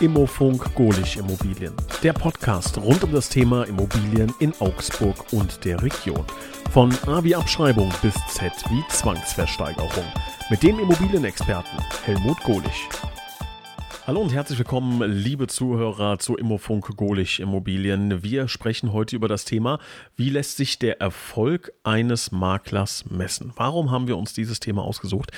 Immofunk Golich Immobilien. Der Podcast rund um das Thema Immobilien in Augsburg und der Region. Von A wie Abschreibung bis Z wie Zwangsversteigerung. Mit dem Immobilienexperten Helmut Golich. Hallo und herzlich willkommen, liebe Zuhörer zu Immofunk Golich Immobilien. Wir sprechen heute über das Thema, wie lässt sich der Erfolg eines Maklers messen? Warum haben wir uns dieses Thema ausgesucht?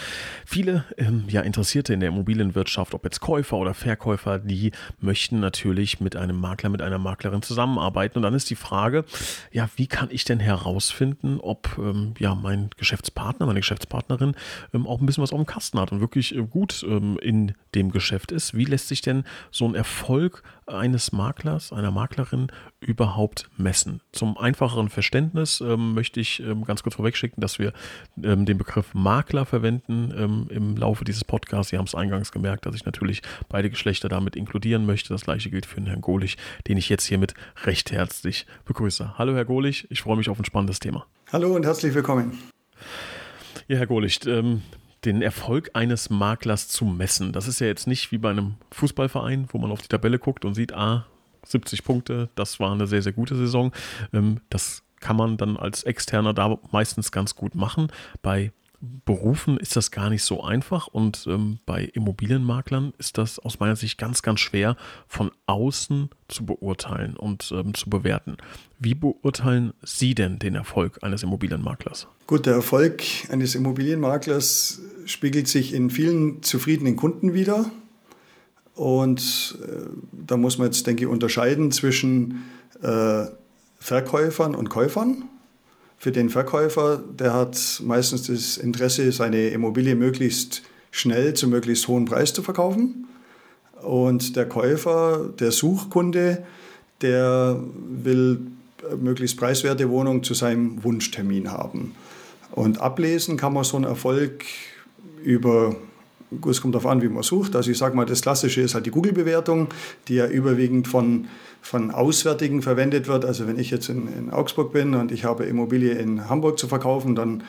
Viele ähm, ja, Interessierte in der Immobilienwirtschaft, ob jetzt Käufer oder Verkäufer, die möchten natürlich mit einem Makler, mit einer Maklerin zusammenarbeiten. Und dann ist die Frage, ja, wie kann ich denn herausfinden, ob ähm, ja, mein Geschäftspartner, meine Geschäftspartnerin ähm, auch ein bisschen was auf dem Kasten hat und wirklich äh, gut ähm, in dem Geschäft ist? Wie lässt sich denn so ein Erfolg eines Maklers, einer Maklerin überhaupt messen? Zum einfacheren Verständnis ähm, möchte ich ähm, ganz kurz vorwegschicken, dass wir ähm, den Begriff Makler verwenden ähm, im Laufe dieses Podcasts. Sie haben es eingangs gemerkt, dass ich natürlich beide Geschlechter damit inkludieren möchte. Das gleiche gilt für den Herrn Golich, den ich jetzt hiermit recht herzlich begrüße. Hallo Herr Golich, ich freue mich auf ein spannendes Thema. Hallo und herzlich willkommen. Ja, Herr Golich, ähm, den Erfolg eines Maklers zu messen. Das ist ja jetzt nicht wie bei einem Fußballverein, wo man auf die Tabelle guckt und sieht, ah, 70 Punkte, das war eine sehr, sehr gute Saison. Ähm, das kann man dann als Externer da meistens ganz gut machen. Bei Berufen ist das gar nicht so einfach und ähm, bei Immobilienmaklern ist das aus meiner Sicht ganz, ganz schwer von außen zu beurteilen und ähm, zu bewerten. Wie beurteilen Sie denn den Erfolg eines Immobilienmaklers? Gut, der Erfolg eines Immobilienmaklers spiegelt sich in vielen zufriedenen Kunden wider. Und äh, da muss man jetzt, denke ich, unterscheiden zwischen äh, Verkäufern und Käufern. Für den Verkäufer, der hat meistens das Interesse, seine Immobilie möglichst schnell zu möglichst hohen Preis zu verkaufen. Und der Käufer, der Suchkunde, der will möglichst preiswerte Wohnung zu seinem Wunschtermin haben. Und ablesen kann man so einen Erfolg über es kommt darauf an, wie man sucht. Also ich sage mal, das Klassische ist halt die Google-Bewertung, die ja überwiegend von, von Auswärtigen verwendet wird. Also wenn ich jetzt in, in Augsburg bin und ich habe Immobilie in Hamburg zu verkaufen, dann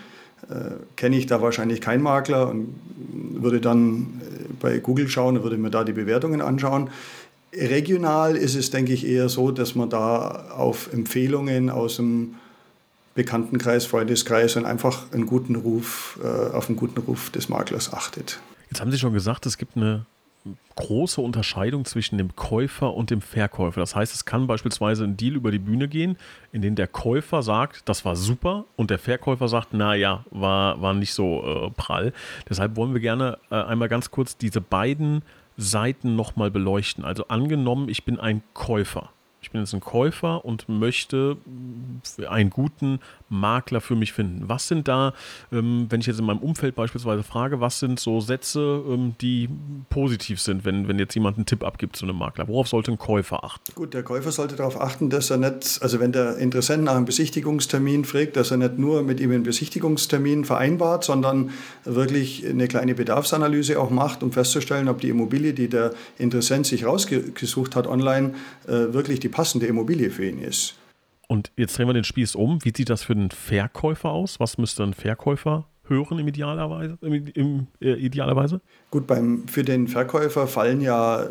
äh, kenne ich da wahrscheinlich keinen Makler und würde dann äh, bei Google schauen und würde mir da die Bewertungen anschauen. Regional ist es, denke ich, eher so, dass man da auf Empfehlungen aus dem Bekanntenkreis, Freundeskreis und einfach einen guten Ruf, äh, auf einen guten Ruf des Maklers achtet. Jetzt haben Sie schon gesagt, es gibt eine große Unterscheidung zwischen dem Käufer und dem Verkäufer. Das heißt, es kann beispielsweise ein Deal über die Bühne gehen, in dem der Käufer sagt, das war super und der Verkäufer sagt, naja, war, war nicht so äh, prall. Deshalb wollen wir gerne äh, einmal ganz kurz diese beiden Seiten nochmal beleuchten. Also angenommen, ich bin ein Käufer ich bin jetzt ein Käufer und möchte einen guten Makler für mich finden. Was sind da, ähm, wenn ich jetzt in meinem Umfeld beispielsweise frage, was sind so Sätze, ähm, die positiv sind, wenn, wenn jetzt jemand einen Tipp abgibt zu einem Makler? Worauf sollte ein Käufer achten? Gut, der Käufer sollte darauf achten, dass er nicht, also wenn der Interessent nach einem Besichtigungstermin fragt, dass er nicht nur mit ihm einen Besichtigungstermin vereinbart, sondern wirklich eine kleine Bedarfsanalyse auch macht, um festzustellen, ob die Immobilie, die der Interessent sich rausgesucht hat online, äh, wirklich die passende Immobilie für ihn ist. Und jetzt drehen wir den Spieß um. Wie sieht das für den Verkäufer aus? Was müsste ein Verkäufer hören im idealerweise, im, im, äh, idealerweise? Gut, beim, für den Verkäufer fallen ja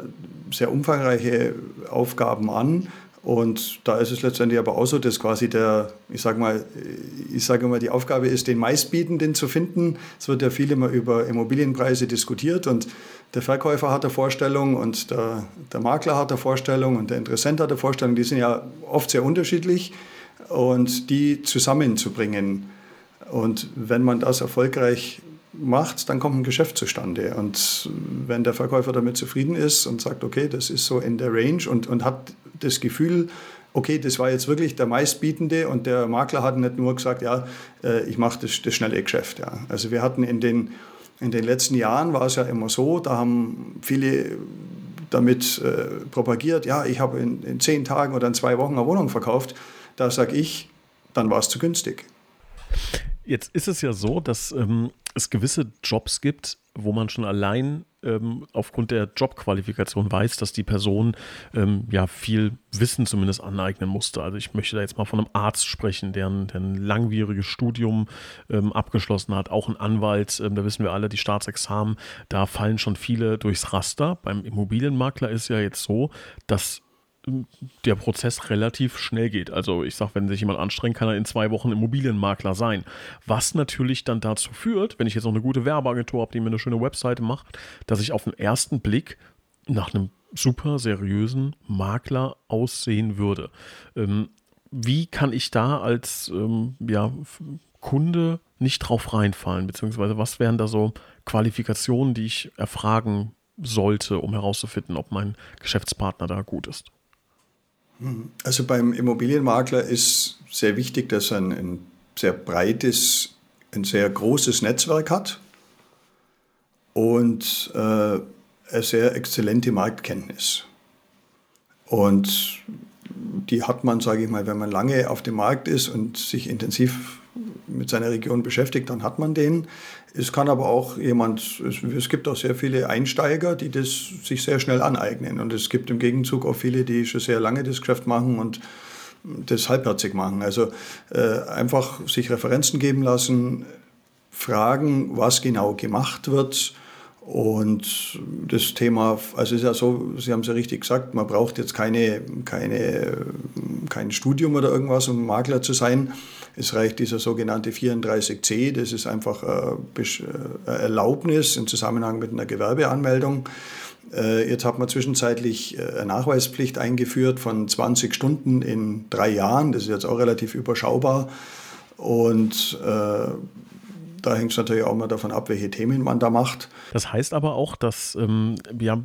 sehr umfangreiche Aufgaben an. Und da ist es letztendlich aber auch so, dass quasi der, ich sage mal, ich sage mal, die Aufgabe ist, den meistbietenden zu finden. Es wird ja viel immer über Immobilienpreise diskutiert und der Verkäufer hat eine Vorstellung und der, der Makler hat eine Vorstellung und der Interessent hat eine Vorstellung. Die sind ja oft sehr unterschiedlich und die zusammenzubringen. Und wenn man das erfolgreich macht, dann kommt ein Geschäft zustande. Und wenn der Verkäufer damit zufrieden ist und sagt, okay, das ist so in der Range und, und hat das Gefühl, okay, das war jetzt wirklich der meistbietende und der Makler hat nicht nur gesagt, ja, äh, ich mache das, das schnelle Geschäft. Ja. Also wir hatten in den, in den letzten Jahren war es ja immer so, da haben viele damit äh, propagiert, ja, ich habe in, in zehn Tagen oder in zwei Wochen eine Wohnung verkauft. Da sage ich, dann war es zu günstig. Jetzt ist es ja so, dass ähm, es gewisse Jobs gibt, wo man schon allein ähm, aufgrund der Jobqualifikation weiß, dass die Person ähm, ja viel Wissen zumindest aneignen musste. Also ich möchte da jetzt mal von einem Arzt sprechen, der ein, der ein langwieriges Studium ähm, abgeschlossen hat, auch ein Anwalt, ähm, da wissen wir alle, die Staatsexamen, da fallen schon viele durchs Raster. Beim Immobilienmakler ist ja jetzt so, dass der Prozess relativ schnell geht. Also ich sage, wenn sich jemand anstrengt, kann er in zwei Wochen Immobilienmakler sein. Was natürlich dann dazu führt, wenn ich jetzt noch eine gute Werbeagentur habe, die mir eine schöne Webseite macht, dass ich auf den ersten Blick nach einem super seriösen Makler aussehen würde. Ähm, wie kann ich da als ähm, ja, Kunde nicht drauf reinfallen? Beziehungsweise was wären da so Qualifikationen, die ich erfragen sollte, um herauszufinden, ob mein Geschäftspartner da gut ist? Also beim Immobilienmakler ist sehr wichtig, dass er ein, ein sehr breites, ein sehr großes Netzwerk hat und äh, eine sehr exzellente Marktkenntnis. Und die hat man, sage ich mal, wenn man lange auf dem Markt ist und sich intensiv mit seiner Region beschäftigt, dann hat man den. Es kann aber auch jemand, es, gibt auch sehr viele Einsteiger, die das sich sehr schnell aneignen. Und es gibt im Gegenzug auch viele, die schon sehr lange das Geschäft machen und das halbherzig machen. Also äh, einfach sich Referenzen geben lassen, fragen, was genau gemacht wird. Und das Thema, also es ist ja so, Sie haben es ja richtig gesagt, man braucht jetzt keine, keine, kein Studium oder irgendwas, um Makler zu sein. Es reicht dieser sogenannte 34c, das ist einfach eine Erlaubnis im Zusammenhang mit einer Gewerbeanmeldung. Äh, jetzt hat man zwischenzeitlich äh, eine Nachweispflicht eingeführt von 20 Stunden in drei Jahren. Das ist jetzt auch relativ überschaubar. Und äh, da hängt es natürlich auch mal davon ab, welche Themen man da macht. Das heißt aber auch, dass ähm, ja,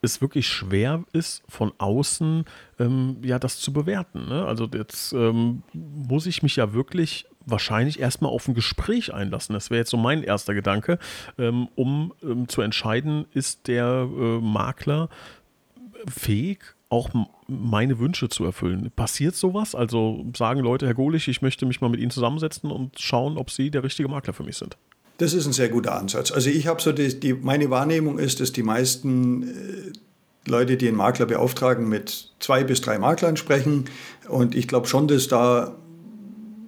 es wirklich schwer ist, von außen ähm, ja das zu bewerten. Ne? Also jetzt ähm, muss ich mich ja wirklich wahrscheinlich erstmal auf ein Gespräch einlassen. Das wäre jetzt so mein erster Gedanke, ähm, um ähm, zu entscheiden, ist der äh, Makler fähig, auch meine Wünsche zu erfüllen. Passiert sowas? Also sagen Leute, Herr Golich, ich möchte mich mal mit Ihnen zusammensetzen und schauen, ob Sie der richtige Makler für mich sind. Das ist ein sehr guter Ansatz. Also ich habe so die, die, meine Wahrnehmung ist, dass die meisten äh, Leute, die einen Makler beauftragen, mit zwei bis drei Maklern sprechen. Und ich glaube schon, dass da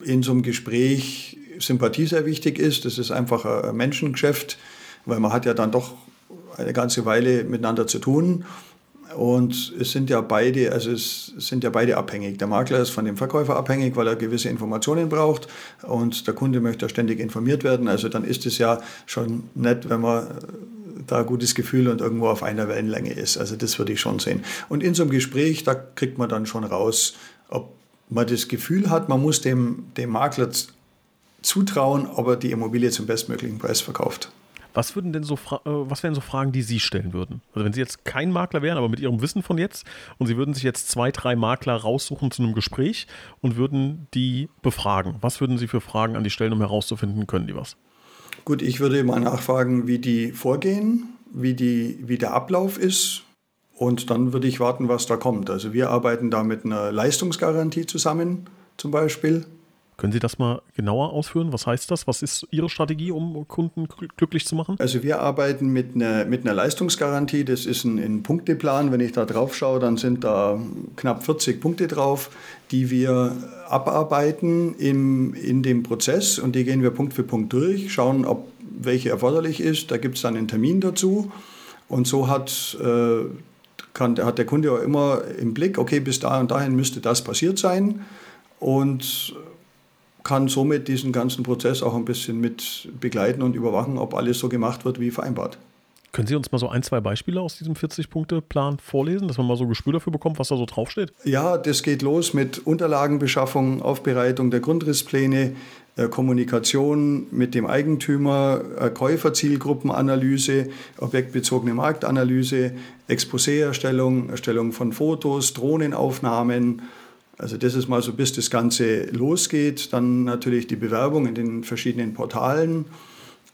in so einem Gespräch Sympathie sehr wichtig ist. Das ist einfach ein Menschengeschäft, weil man hat ja dann doch eine ganze Weile miteinander zu tun. Und es sind ja beide, also es sind ja beide abhängig. Der Makler ist von dem Verkäufer abhängig, weil er gewisse Informationen braucht und der Kunde möchte ständig informiert werden. Also dann ist es ja schon nett, wenn man da ein gutes Gefühl und irgendwo auf einer Wellenlänge ist. Also das würde ich schon sehen. Und in so einem Gespräch, da kriegt man dann schon raus, ob man das Gefühl hat, man muss dem, dem Makler zutrauen, ob er die Immobilie zum bestmöglichen Preis verkauft. Was würden denn so äh, was wären so Fragen, die Sie stellen würden? Also wenn Sie jetzt kein Makler wären, aber mit Ihrem Wissen von jetzt und Sie würden sich jetzt zwei, drei Makler raussuchen zu einem Gespräch und würden die befragen. Was würden Sie für Fragen an die stellen, um herauszufinden, können die was? Gut, ich würde mal nachfragen, wie die vorgehen, wie, die, wie der Ablauf ist. Und dann würde ich warten, was da kommt. Also wir arbeiten da mit einer Leistungsgarantie zusammen zum Beispiel. Können Sie das mal genauer ausführen? Was heißt das? Was ist Ihre Strategie, um Kunden glücklich zu machen? Also wir arbeiten mit einer, mit einer Leistungsgarantie. Das ist ein, ein Punkteplan. Wenn ich da drauf schaue, dann sind da knapp 40 Punkte drauf, die wir abarbeiten im, in dem Prozess. Und die gehen wir Punkt für Punkt durch, schauen, ob welche erforderlich ist. Da gibt es dann einen Termin dazu. Und so hat, äh, kann, hat der Kunde auch immer im Blick, okay, bis da und dahin müsste das passiert sein. Und kann somit diesen ganzen Prozess auch ein bisschen mit begleiten und überwachen, ob alles so gemacht wird wie vereinbart. Können Sie uns mal so ein, zwei Beispiele aus diesem 40-Punkte-Plan vorlesen, dass man mal so ein Gespür dafür bekommt, was da so draufsteht? Ja, das geht los mit Unterlagenbeschaffung, Aufbereitung der Grundrisspläne, äh, Kommunikation mit dem Eigentümer, äh, Käuferzielgruppenanalyse, objektbezogene Marktanalyse, Exposé-Erstellung, Erstellung von Fotos, Drohnenaufnahmen, also das ist mal so, bis das Ganze losgeht. Dann natürlich die Bewerbung in den verschiedenen Portalen,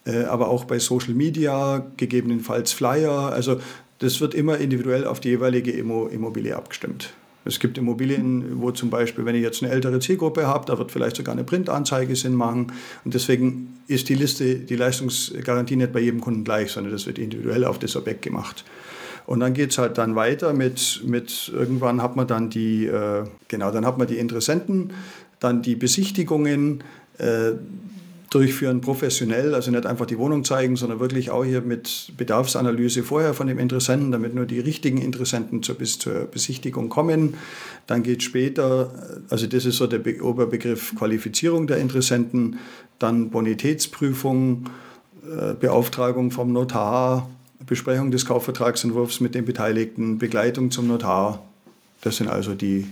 äh, aber auch bei Social Media, gegebenenfalls Flyer. Also das wird immer individuell auf die jeweilige Immobilie abgestimmt. Es gibt Immobilien, wo zum Beispiel, wenn ich jetzt eine ältere Zielgruppe habe, da wird vielleicht sogar eine Printanzeige Sinn machen. Und deswegen ist die Liste, die Leistungsgarantie nicht bei jedem Kunden gleich, sondern das wird individuell auf das Objekt gemacht. Und dann geht es halt dann weiter mit, mit, irgendwann hat man dann die, äh, genau, dann hat man die Interessenten, dann die Besichtigungen, äh, durchführen, professionell, also nicht einfach die Wohnung zeigen, sondern wirklich auch hier mit Bedarfsanalyse vorher von dem Interessenten, damit nur die richtigen Interessenten zur, bis zur Besichtigung kommen. Dann geht später, also das ist so der Be Oberbegriff Qualifizierung der Interessenten, dann Bonitätsprüfung, äh, Beauftragung vom Notar, Besprechung des Kaufvertragsentwurfs mit den Beteiligten, Begleitung zum Notar. Das sind also die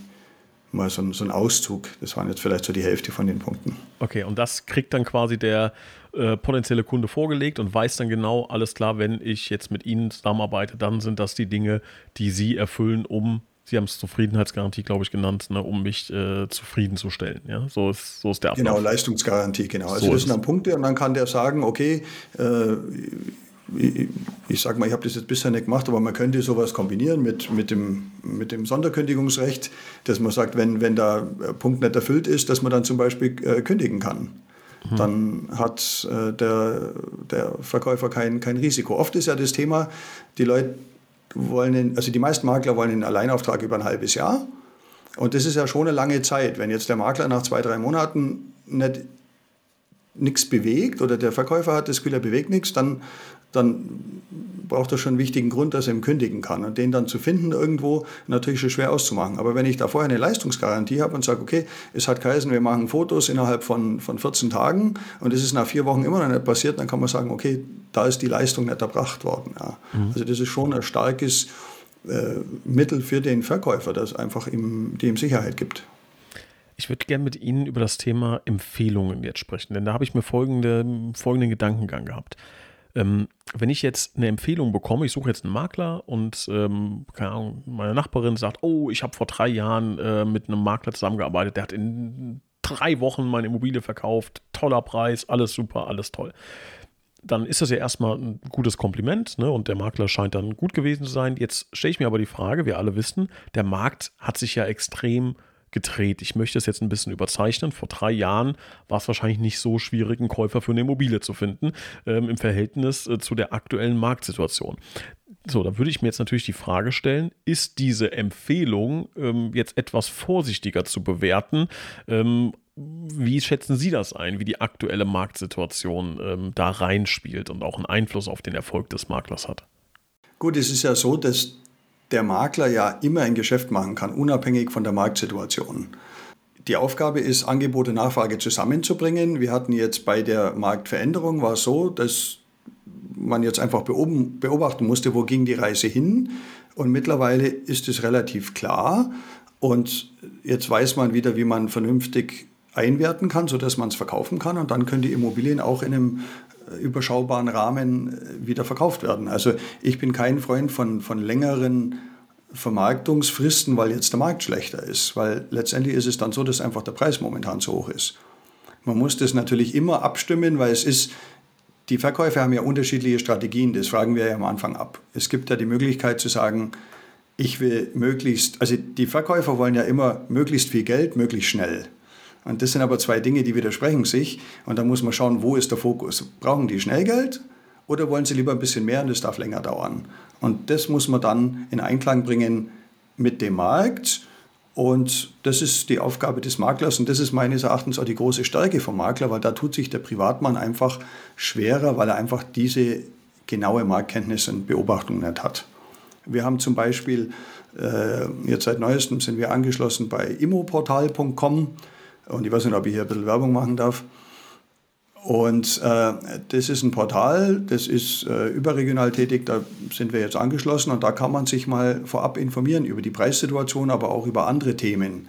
mal so, ein, so ein Auszug. Das waren jetzt vielleicht so die Hälfte von den Punkten. Okay, und das kriegt dann quasi der äh, potenzielle Kunde vorgelegt und weiß dann genau, alles klar, wenn ich jetzt mit Ihnen zusammenarbeite, dann sind das die Dinge, die Sie erfüllen, um Sie haben es Zufriedenheitsgarantie, glaube ich, genannt, ne, um mich äh, zufriedenzustellen. Ja? So, ist, so ist der Ablauf. Genau, Leistungsgarantie, genau. Also so das sind dann Punkte und dann kann der sagen, okay, äh, ich, ich sage mal, ich habe das jetzt bisher nicht gemacht, aber man könnte sowas kombinieren mit, mit, dem, mit dem Sonderkündigungsrecht, dass man sagt, wenn, wenn der Punkt nicht erfüllt ist, dass man dann zum Beispiel äh, kündigen kann. Mhm. Dann hat äh, der, der Verkäufer kein, kein Risiko. Oft ist ja das Thema, die Leute wollen, in, also die meisten Makler wollen einen Alleinauftrag über ein halbes Jahr. Und das ist ja schon eine lange Zeit. Wenn jetzt der Makler nach zwei, drei Monaten nicht nichts bewegt oder der Verkäufer hat das Gefühl, er bewegt nichts, dann dann braucht er schon einen wichtigen Grund, dass er ihm kündigen kann. Und den dann zu finden irgendwo, natürlich schon schwer auszumachen. Aber wenn ich da vorher eine Leistungsgarantie habe und sage, okay, es hat geheißen, wir machen Fotos innerhalb von, von 14 Tagen und es ist nach vier Wochen immer noch nicht passiert, dann kann man sagen, okay, da ist die Leistung nicht erbracht worden. Ja. Mhm. Also das ist schon ein starkes äh, Mittel für den Verkäufer, das einfach ihm, die ihm Sicherheit gibt. Ich würde gerne mit Ihnen über das Thema Empfehlungen jetzt sprechen, denn da habe ich mir folgende, folgenden Gedankengang gehabt. Ähm, wenn ich jetzt eine Empfehlung bekomme, ich suche jetzt einen Makler und ähm, Ahnung, meine Nachbarin sagt, oh, ich habe vor drei Jahren äh, mit einem Makler zusammengearbeitet, der hat in drei Wochen meine Immobilie verkauft, toller Preis, alles super, alles toll. Dann ist das ja erstmal ein gutes Kompliment ne? und der Makler scheint dann gut gewesen zu sein. Jetzt stelle ich mir aber die Frage, wir alle wissen, der Markt hat sich ja extrem gedreht. Ich möchte es jetzt ein bisschen überzeichnen. Vor drei Jahren war es wahrscheinlich nicht so schwierig, einen Käufer für eine Immobilie zu finden, ähm, im Verhältnis äh, zu der aktuellen Marktsituation. So, da würde ich mir jetzt natürlich die Frage stellen, ist diese Empfehlung ähm, jetzt etwas vorsichtiger zu bewerten? Ähm, wie schätzen Sie das ein, wie die aktuelle Marktsituation ähm, da reinspielt und auch einen Einfluss auf den Erfolg des Maklers hat? Gut, es ist ja so, dass der Makler ja immer ein Geschäft machen kann, unabhängig von der Marktsituation. Die Aufgabe ist, Angebot und Nachfrage zusammenzubringen. Wir hatten jetzt bei der Marktveränderung war es so, dass man jetzt einfach beobachten musste, wo ging die Reise hin. Und mittlerweile ist es relativ klar. Und jetzt weiß man wieder, wie man vernünftig einwerten kann, sodass man es verkaufen kann. Und dann können die Immobilien auch in einem überschaubaren Rahmen äh, wieder verkauft werden. Also ich bin kein Freund von, von längeren Vermarktungsfristen, weil jetzt der Markt schlechter ist, weil letztendlich ist es dann so, dass einfach der Preis momentan zu hoch ist. Man muss das natürlich immer abstimmen, weil es ist, die Verkäufer haben ja unterschiedliche Strategien, das fragen wir ja am Anfang ab. Es gibt ja die Möglichkeit zu sagen, ich will möglichst, also die Verkäufer wollen ja immer möglichst viel Geld, möglichst schnell. Und das sind aber zwei Dinge, die widersprechen sich. Und da muss man schauen, wo ist der Fokus? Brauchen die Schnellgeld oder wollen sie lieber ein bisschen mehr und es darf länger dauern? Und das muss man dann in Einklang bringen mit dem Markt. Und das ist die Aufgabe des Maklers und das ist meines Erachtens auch die große Stärke vom Makler, weil da tut sich der Privatmann einfach schwerer, weil er einfach diese genaue Marktkenntnis und Beobachtung nicht hat. Wir haben zum Beispiel, äh, jetzt seit neuestem sind wir angeschlossen bei immoportal.com. Und ich weiß nicht, ob ich hier ein bisschen Werbung machen darf. Und äh, das ist ein Portal, das ist äh, überregional tätig, da sind wir jetzt angeschlossen und da kann man sich mal vorab informieren über die Preissituation, aber auch über andere Themen,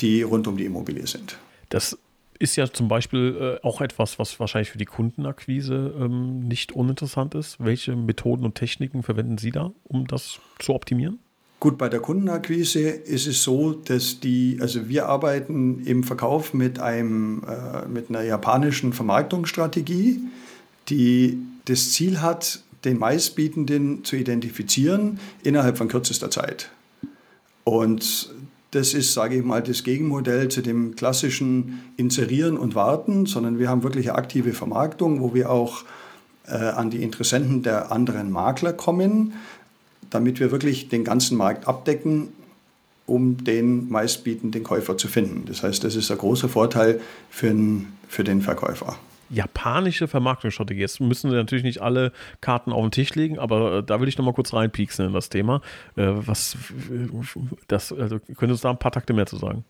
die rund um die Immobilie sind. Das ist ja zum Beispiel äh, auch etwas, was wahrscheinlich für die Kundenakquise ähm, nicht uninteressant ist. Welche Methoden und Techniken verwenden Sie da, um das zu optimieren? Gut, bei der Kundenakquise ist es so, dass die, also wir arbeiten im Verkauf mit, einem, äh, mit einer japanischen Vermarktungsstrategie, die das Ziel hat, den Meistbietenden zu identifizieren innerhalb von kürzester Zeit. Und das ist, sage ich mal, das Gegenmodell zu dem klassischen Inserieren und Warten, sondern wir haben wirklich eine aktive Vermarktung, wo wir auch äh, an die Interessenten der anderen Makler kommen, damit wir wirklich den ganzen Markt abdecken, um den meistbietenden Käufer zu finden. Das heißt, das ist ein großer Vorteil für den, für den Verkäufer japanische Vermarktungsstrategie. Jetzt müssen sie natürlich nicht alle Karten auf den Tisch legen, aber äh, da will ich noch mal kurz reinpieksen in das Thema. Äh, was, das, also, können Sie da ein paar Takte mehr zu sagen?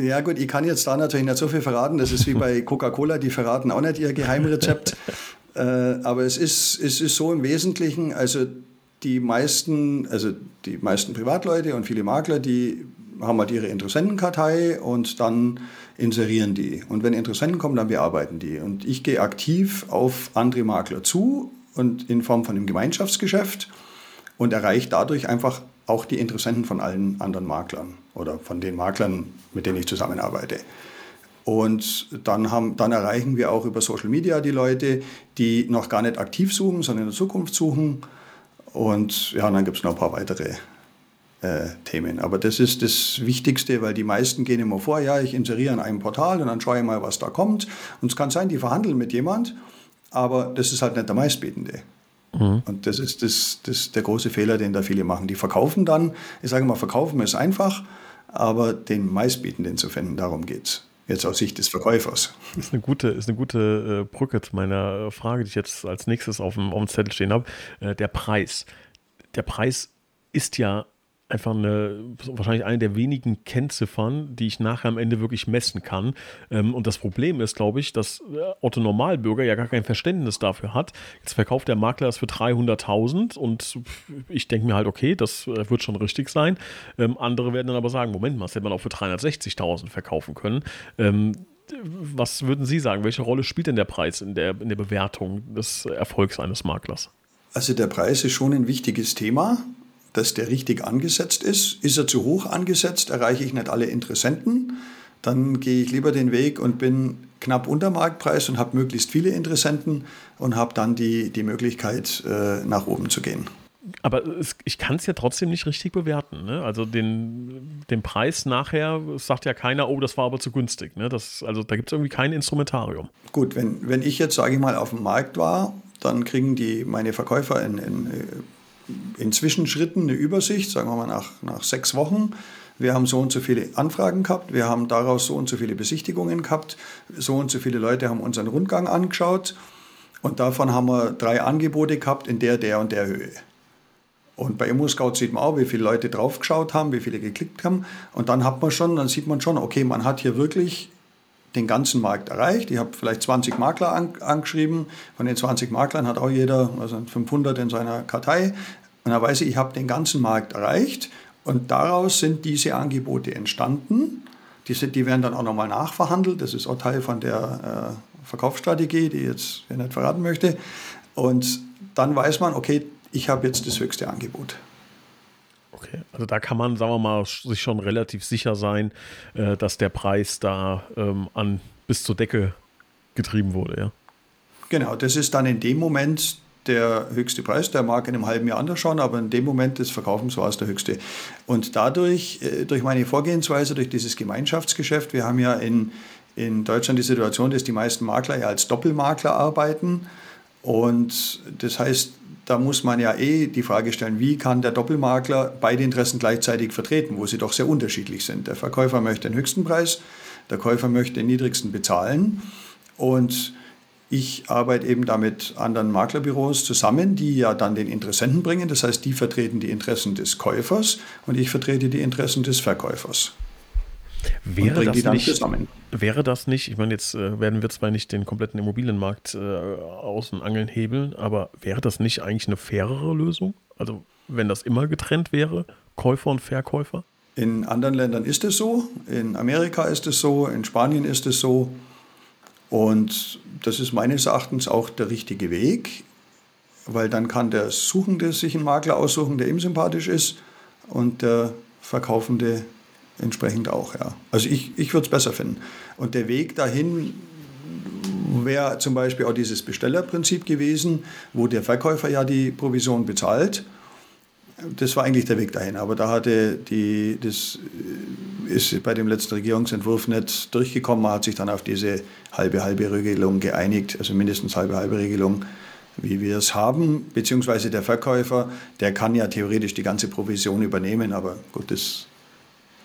Ja gut, ich kann jetzt da natürlich nicht so viel verraten. Das ist wie bei Coca-Cola, die verraten auch nicht ihr Geheimrezept. äh, aber es ist, es ist so im Wesentlichen, also die meisten, also die meisten Privatleute und viele Makler, die haben halt ihre Interessentenkartei und dann inserieren die. Und wenn Interessenten kommen, dann bearbeiten die. Und ich gehe aktiv auf andere Makler zu und in Form von einem Gemeinschaftsgeschäft und erreiche dadurch einfach auch die Interessenten von allen anderen Maklern oder von den Maklern, mit denen ich zusammenarbeite. Und dann, haben, dann erreichen wir auch über Social Media die Leute, die noch gar nicht aktiv suchen, sondern in der Zukunft suchen. Und ja, und dann gibt es noch ein paar weitere äh, Themen. Aber das ist das Wichtigste, weil die meisten gehen immer vor, ja, ich inseriere an einem Portal und dann schaue ich mal, was da kommt. Und es kann sein, die verhandeln mit jemand, aber das ist halt nicht der meistbietende. Mhm. Und das ist das, das der große Fehler, den da viele machen. Die verkaufen dann, ich sage mal, verkaufen ist einfach, aber den meistbietenden zu finden, darum geht es. Jetzt aus Sicht des Verkäufers. Das ist eine gute, ist eine gute äh, Brücke zu meiner Frage, die ich jetzt als nächstes auf dem, auf dem Zettel stehen habe. Äh, der Preis. Der Preis ist ja einfach eine, wahrscheinlich eine der wenigen Kennziffern, die ich nachher am Ende wirklich messen kann. Ähm, und das Problem ist, glaube ich, dass äh, Otto Normalbürger ja gar kein Verständnis dafür hat. Jetzt verkauft der Makler das für 300.000 und ich denke mir halt, okay, das äh, wird schon richtig sein. Ähm, andere werden dann aber sagen, Moment mal, das hätte man auch für 360.000 verkaufen können. Ähm, was würden Sie sagen? Welche Rolle spielt denn der Preis in der, in der Bewertung des Erfolgs eines Maklers? Also der Preis ist schon ein wichtiges Thema dass der richtig angesetzt ist. Ist er zu hoch angesetzt, erreiche ich nicht alle Interessenten. Dann gehe ich lieber den Weg und bin knapp unter Marktpreis und habe möglichst viele Interessenten und habe dann die, die Möglichkeit, äh, nach oben zu gehen. Aber es, ich kann es ja trotzdem nicht richtig bewerten. Ne? Also den, den Preis nachher sagt ja keiner, oh, das war aber zu günstig. Ne? Das, also da gibt es irgendwie kein Instrumentarium. Gut, wenn, wenn ich jetzt, sage ich mal, auf dem Markt war, dann kriegen die meine Verkäufer in, in in Zwischenschritten eine Übersicht, sagen wir mal nach, nach sechs Wochen. Wir haben so und so viele Anfragen gehabt, wir haben daraus so und so viele Besichtigungen gehabt, so und so viele Leute haben unseren Rundgang angeschaut und davon haben wir drei Angebote gehabt in der, der und der Höhe. Und bei ImmoScout sieht man auch, wie viele Leute draufgeschaut haben, wie viele geklickt haben. Und dann hat man schon, dann sieht man schon, okay, man hat hier wirklich den ganzen Markt erreicht. Ich habe vielleicht 20 Makler an, angeschrieben. Von den 20 Maklern hat auch jeder also 500 in seiner Kartei. Und da weiß ich, ich habe den ganzen Markt erreicht. Und daraus sind diese Angebote entstanden. Die, sind, die werden dann auch nochmal nachverhandelt. Das ist auch Teil von der äh, Verkaufsstrategie, die ich jetzt nicht verraten möchte. Und dann weiß man, okay, ich habe jetzt das höchste Angebot. Okay, also da kann man, sagen wir mal, sich schon relativ sicher sein, äh, dass der Preis da ähm, an bis zur Decke getrieben wurde, ja. Genau, das ist dann in dem Moment der höchste Preis. Der mag in einem halben Jahr anders schauen, aber in dem Moment des Verkaufens war es der höchste. Und dadurch, äh, durch meine Vorgehensweise, durch dieses Gemeinschaftsgeschäft, wir haben ja in, in Deutschland die Situation, dass die meisten Makler ja als Doppelmakler arbeiten. Und das heißt, da muss man ja eh die Frage stellen, wie kann der Doppelmakler beide Interessen gleichzeitig vertreten, wo sie doch sehr unterschiedlich sind. Der Verkäufer möchte den höchsten Preis, der Käufer möchte den niedrigsten bezahlen. Und ich arbeite eben da mit anderen Maklerbüros zusammen, die ja dann den Interessenten bringen. Das heißt, die vertreten die Interessen des Käufers und ich vertrete die Interessen des Verkäufers. Wäre das, nicht, wäre das nicht, ich meine, jetzt äh, werden wir zwar nicht den kompletten Immobilienmarkt äh, außen angeln hebeln, aber wäre das nicht eigentlich eine fairere Lösung? Also, wenn das immer getrennt wäre, Käufer und Verkäufer? In anderen Ländern ist es so, in Amerika ist es so, in Spanien ist es so. Und das ist meines Erachtens auch der richtige Weg, weil dann kann der Suchende sich einen Makler aussuchen, der ihm sympathisch ist und der Verkaufende entsprechend auch, ja. Also ich, ich würde es besser finden. Und der Weg dahin wäre zum Beispiel auch dieses Bestellerprinzip gewesen, wo der Verkäufer ja die Provision bezahlt. Das war eigentlich der Weg dahin. Aber da hatte die, das ist bei dem letzten Regierungsentwurf nicht durchgekommen. Man hat sich dann auf diese halbe halbe Regelung geeinigt, also mindestens halbe halbe Regelung, wie wir es haben. Beziehungsweise der Verkäufer, der kann ja theoretisch die ganze Provision übernehmen, aber gut, das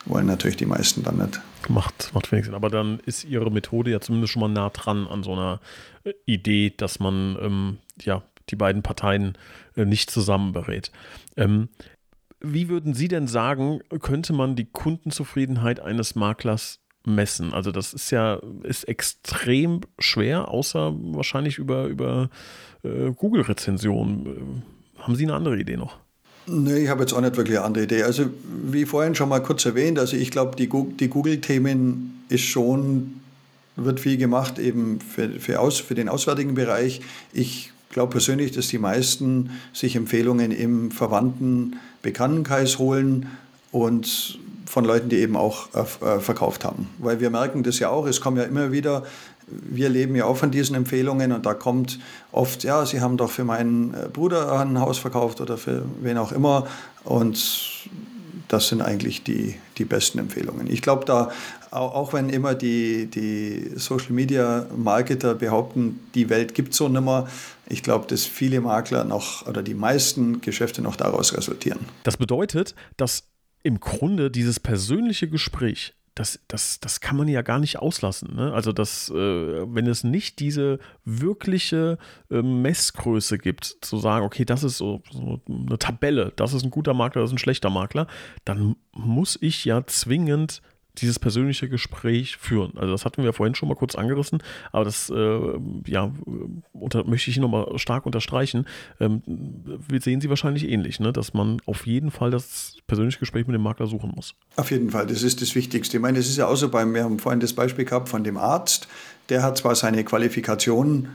wollen natürlich die meisten dann nicht. Macht, macht wenig Sinn. Aber dann ist Ihre Methode ja zumindest schon mal nah dran an so einer äh, Idee, dass man ähm, ja, die beiden Parteien äh, nicht zusammenberät. Ähm, wie würden Sie denn sagen, könnte man die Kundenzufriedenheit eines Maklers messen? Also das ist ja ist extrem schwer, außer wahrscheinlich über, über äh, Google-Rezensionen. Äh, haben Sie eine andere Idee noch? Nee, ich habe jetzt auch nicht wirklich eine andere Idee. Also wie vorhin schon mal kurz erwähnt, also ich glaube, die, die Google-Themen ist schon, wird viel gemacht eben für, für, aus, für den auswärtigen Bereich. Ich glaube persönlich, dass die meisten sich Empfehlungen im Verwandten Bekanntenkreis holen und von Leuten, die eben auch äh, verkauft haben. Weil wir merken das ja auch, es kommen ja immer wieder, wir leben ja auch von diesen Empfehlungen und da kommt oft, ja, Sie haben doch für meinen äh, Bruder ein Haus verkauft oder für wen auch immer und das sind eigentlich die, die besten Empfehlungen. Ich glaube, da, auch wenn immer die, die Social Media Marketer behaupten, die Welt gibt so nimmer, ich glaube, dass viele Makler noch oder die meisten Geschäfte noch daraus resultieren. Das bedeutet, dass im Grunde dieses persönliche Gespräch das, das, das kann man ja gar nicht auslassen. Ne? Also, das, äh, wenn es nicht diese wirkliche äh, Messgröße gibt, zu sagen, okay, das ist so, so, eine Tabelle, das ist ein guter Makler, das ist ein schlechter Makler, dann muss ich ja zwingend dieses persönliche Gespräch führen. Also das hatten wir vorhin schon mal kurz angerissen, aber das äh, ja, unter, möchte ich nochmal stark unterstreichen. Ähm, sehen Sie wahrscheinlich ähnlich, ne? dass man auf jeden Fall das persönliche Gespräch mit dem Makler suchen muss. Auf jeden Fall, das ist das Wichtigste. Ich meine, das ist ja auch so beim, wir haben vorhin das Beispiel gehabt von dem Arzt, der hat zwar seine Qualifikation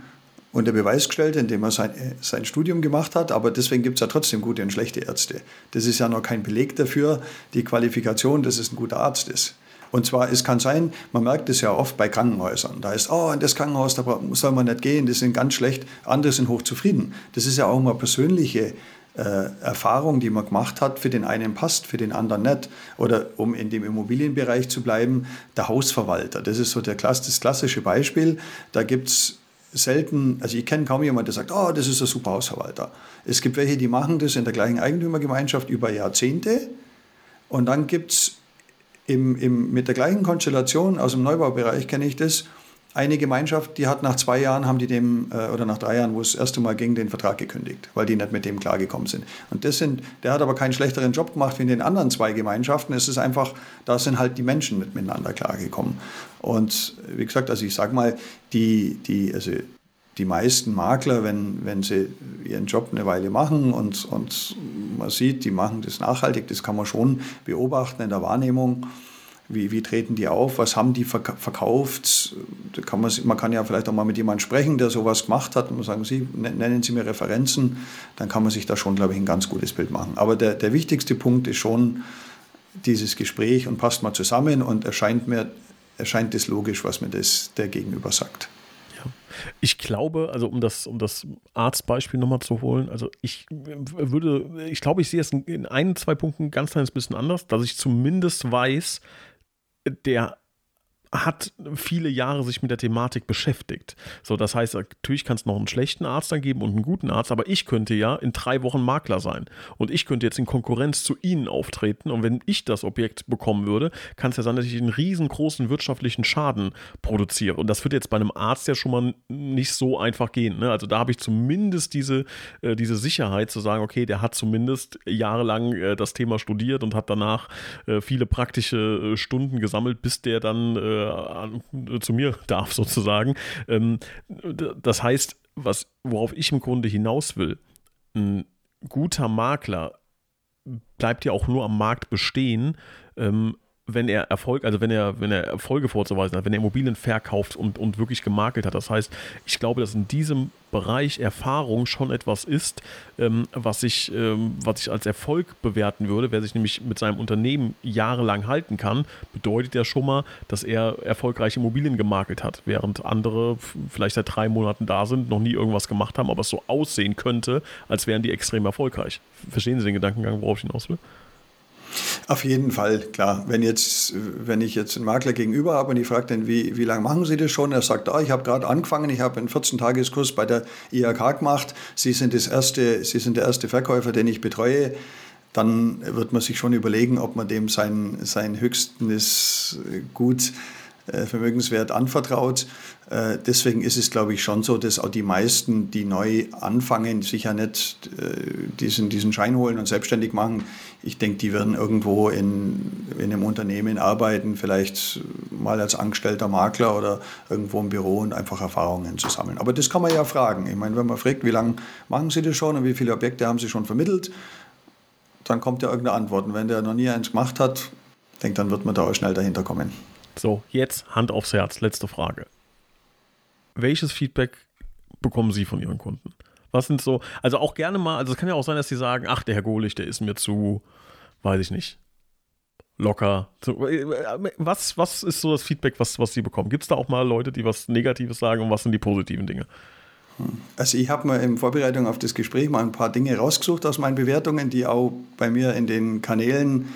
unter Beweis gestellt, indem er sein, sein Studium gemacht hat, aber deswegen gibt es ja trotzdem gute und schlechte Ärzte. Das ist ja noch kein Beleg dafür, die Qualifikation, dass es ein guter Arzt ist. Und zwar, es kann sein, man merkt es ja oft bei Krankenhäusern. Da ist, oh, in das Krankenhaus, da soll man nicht gehen, die sind ganz schlecht, andere sind hochzufrieden. Das ist ja auch mal persönliche äh, Erfahrung, die man gemacht hat. Für den einen passt, für den anderen nicht. Oder um in dem Immobilienbereich zu bleiben, der Hausverwalter. Das ist so der, das klassische Beispiel. Da gibt es selten, also ich kenne kaum jemanden, der sagt, oh, das ist ein super Hausverwalter. Es gibt welche, die machen das in der gleichen Eigentümergemeinschaft über Jahrzehnte. Und dann gibt es im, im, mit der gleichen Konstellation aus dem Neubaubereich kenne ich das. Eine Gemeinschaft, die hat nach zwei Jahren, haben die dem, äh, oder nach drei Jahren, wo es das erste Mal ging, den Vertrag gekündigt, weil die nicht mit dem klargekommen sind. Und das sind, der hat aber keinen schlechteren Job gemacht wie in den anderen zwei Gemeinschaften. Es ist einfach, da sind halt die Menschen nicht miteinander klargekommen. Und wie gesagt, also ich sage mal, die, die, also die meisten Makler, wenn, wenn sie ihren Job eine Weile machen und, und man sieht, die machen das nachhaltig, das kann man schon beobachten in der Wahrnehmung. Wie, wie treten die auf? Was haben die verkauft? Da kann man, man kann ja vielleicht auch mal mit jemandem sprechen, der sowas gemacht hat und sagen, Sie, nennen Sie mir Referenzen. Dann kann man sich da schon, glaube ich, ein ganz gutes Bild machen. Aber der, der wichtigste Punkt ist schon dieses Gespräch und passt mal zusammen und erscheint mir erscheint es logisch, was mir das der Gegenüber sagt. Ich glaube, also um das, um das Arztbeispiel nochmal zu holen, also ich würde, ich glaube, ich sehe es in ein, zwei Punkten ganz kleines bisschen anders, dass ich zumindest weiß, der hat viele Jahre sich mit der Thematik beschäftigt. So, das heißt, natürlich kann es noch einen schlechten Arzt dann geben und einen guten Arzt, aber ich könnte ja in drei Wochen Makler sein. Und ich könnte jetzt in Konkurrenz zu Ihnen auftreten. Und wenn ich das Objekt bekommen würde, kann es ja sein, dass ich einen riesengroßen wirtschaftlichen Schaden produziere. Und das wird jetzt bei einem Arzt ja schon mal nicht so einfach gehen. Ne? Also da habe ich zumindest diese, äh, diese Sicherheit zu sagen, okay, der hat zumindest jahrelang äh, das Thema studiert und hat danach äh, viele praktische äh, Stunden gesammelt, bis der dann äh, zu mir darf, sozusagen. Ähm, das heißt, was, worauf ich im Grunde hinaus will, ein guter Makler bleibt ja auch nur am Markt bestehen, ähm, wenn er Erfolg, also wenn er, wenn er Erfolge vorzuweisen hat, wenn er Immobilien verkauft und, und wirklich gemakelt hat. Das heißt, ich glaube, dass in diesem Bereich Erfahrung schon etwas ist, ähm, was, ich, ähm, was ich als Erfolg bewerten würde. Wer sich nämlich mit seinem Unternehmen jahrelang halten kann, bedeutet ja schon mal, dass er erfolgreiche Immobilien gemakelt hat, während andere vielleicht seit drei Monaten da sind, noch nie irgendwas gemacht haben, aber es so aussehen könnte, als wären die extrem erfolgreich. Verstehen Sie den Gedankengang, worauf ich hinaus will? Auf jeden Fall, klar. Wenn, jetzt, wenn ich jetzt einen Makler gegenüber habe und ich frage den, wie, wie lange machen Sie das schon? Er sagt, ah, ich habe gerade angefangen, ich habe einen 14-Tageskurs bei der IHK gemacht. Sie sind, das erste, Sie sind der erste Verkäufer, den ich betreue. Dann wird man sich schon überlegen, ob man dem sein, sein höchstes Gut Vermögenswert anvertraut. Äh, deswegen ist es, glaube ich, schon so, dass auch die meisten, die neu anfangen, sicher nicht äh, diesen, diesen Schein holen und selbstständig machen. Ich denke, die werden irgendwo in, in einem Unternehmen arbeiten, vielleicht mal als angestellter Makler oder irgendwo im Büro und einfach Erfahrungen zu sammeln. Aber das kann man ja fragen. Ich meine, wenn man fragt, wie lange machen Sie das schon und wie viele Objekte haben Sie schon vermittelt, dann kommt ja irgendeine Antwort. Und wenn der noch nie eins gemacht hat, denke, dann wird man da auch schnell dahinter kommen. So, jetzt Hand aufs Herz, letzte Frage. Welches Feedback bekommen Sie von Ihren Kunden? Was sind so, also auch gerne mal, also es kann ja auch sein, dass Sie sagen, ach, der Herr Golich, der ist mir zu, weiß ich nicht, locker. Was, was ist so das Feedback, was, was Sie bekommen? Gibt es da auch mal Leute, die was Negatives sagen und was sind die positiven Dinge? Also ich habe mir in Vorbereitung auf das Gespräch mal ein paar Dinge rausgesucht aus meinen Bewertungen, die auch bei mir in den Kanälen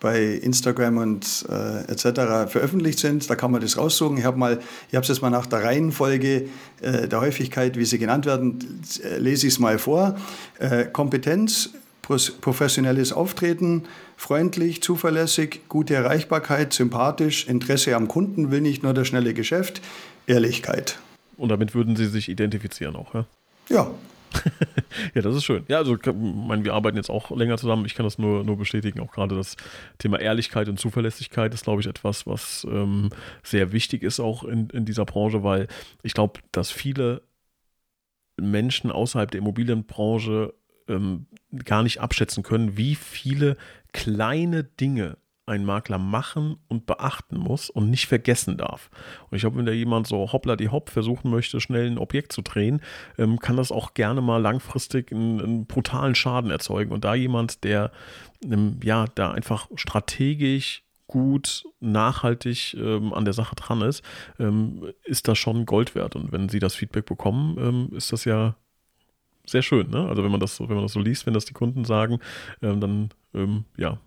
bei Instagram und äh, etc. veröffentlicht sind. Da kann man das raussuchen. Ich habe mal, ich habe es jetzt mal nach der Reihenfolge äh, der Häufigkeit, wie sie genannt werden, äh, lese ich es mal vor. Äh, Kompetenz, professionelles Auftreten, freundlich, zuverlässig, gute Erreichbarkeit, sympathisch, Interesse am Kunden, will nicht nur das schnelle Geschäft, Ehrlichkeit. Und damit würden Sie sich identifizieren auch, ja? Ja, ja, das ist schön. Ja, also ich meine, wir arbeiten jetzt auch länger zusammen. Ich kann das nur, nur bestätigen. Auch gerade das Thema Ehrlichkeit und Zuverlässigkeit ist, glaube ich, etwas, was ähm, sehr wichtig ist auch in, in dieser Branche, weil ich glaube, dass viele Menschen außerhalb der Immobilienbranche ähm, gar nicht abschätzen können, wie viele kleine Dinge ein Makler machen und beachten muss und nicht vergessen darf. Und ich glaube, wenn da jemand so hoppla die hopp versuchen möchte, schnell ein Objekt zu drehen, ähm, kann das auch gerne mal langfristig einen, einen, brutalen Schaden erzeugen. Und da jemand, der ähm, ja da einfach strategisch gut, nachhaltig ähm, an der Sache dran ist, ähm, ist das schon Gold wert. Und wenn Sie das Feedback bekommen, ähm, ist das ja sehr schön. Ne? Also wenn man das, wenn man das so liest, wenn das die Kunden sagen, ähm, dann ja,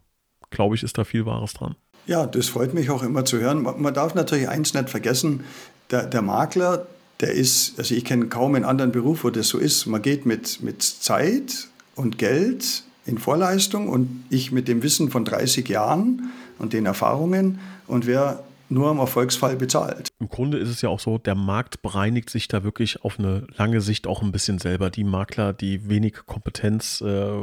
glaube ich, ist da viel Wahres dran. Ja, das freut mich auch immer zu hören. Man darf natürlich eins nicht vergessen, der, der Makler, der ist, also ich kenne kaum einen anderen Beruf, wo das so ist. Man geht mit, mit Zeit und Geld in Vorleistung und ich mit dem Wissen von 30 Jahren und den Erfahrungen und wer nur am Erfolgsfall bezahlt. Im Grunde ist es ja auch so, der Markt bereinigt sich da wirklich auf eine lange Sicht auch ein bisschen selber. Die Makler, die wenig Kompetenz äh,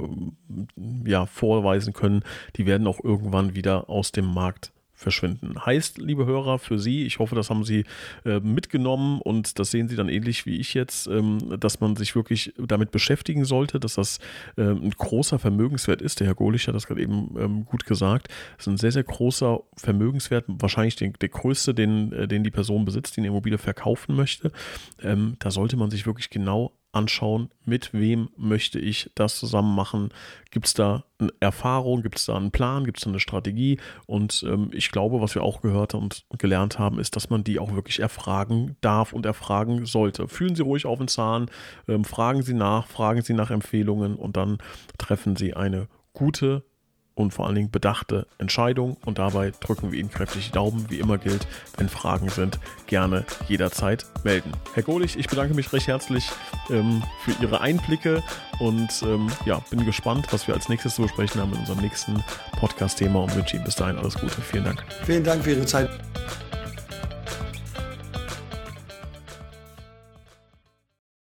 ja, vorweisen können, die werden auch irgendwann wieder aus dem Markt verschwinden. Heißt, liebe Hörer, für Sie, ich hoffe, das haben Sie äh, mitgenommen und das sehen Sie dann ähnlich wie ich jetzt, ähm, dass man sich wirklich damit beschäftigen sollte, dass das äh, ein großer Vermögenswert ist. Der Herr Golich hat das gerade eben ähm, gut gesagt. Es ist ein sehr, sehr großer Vermögenswert, wahrscheinlich den, der größte, den, äh, den die Person besitzt, die eine Immobilie verkaufen möchte. Ähm, da sollte man sich wirklich genau anschauen, mit wem möchte ich das zusammen machen. Gibt es da eine Erfahrung, gibt es da einen Plan, gibt es da eine Strategie? Und ähm, ich glaube, was wir auch gehört und gelernt haben, ist, dass man die auch wirklich erfragen darf und erfragen sollte. Fühlen Sie ruhig auf den Zahn, ähm, fragen Sie nach, fragen Sie nach Empfehlungen und dann treffen Sie eine gute und vor allen Dingen bedachte Entscheidung. Und dabei drücken wir Ihnen kräftig die Daumen. Wie immer gilt, wenn Fragen sind, gerne jederzeit melden. Herr Golich, ich bedanke mich recht herzlich ähm, für Ihre Einblicke und ähm, ja, bin gespannt, was wir als nächstes zu besprechen haben in unserem nächsten Podcast-Thema und wünsche Ihnen bis dahin alles Gute. Vielen Dank. Vielen Dank für Ihre Zeit.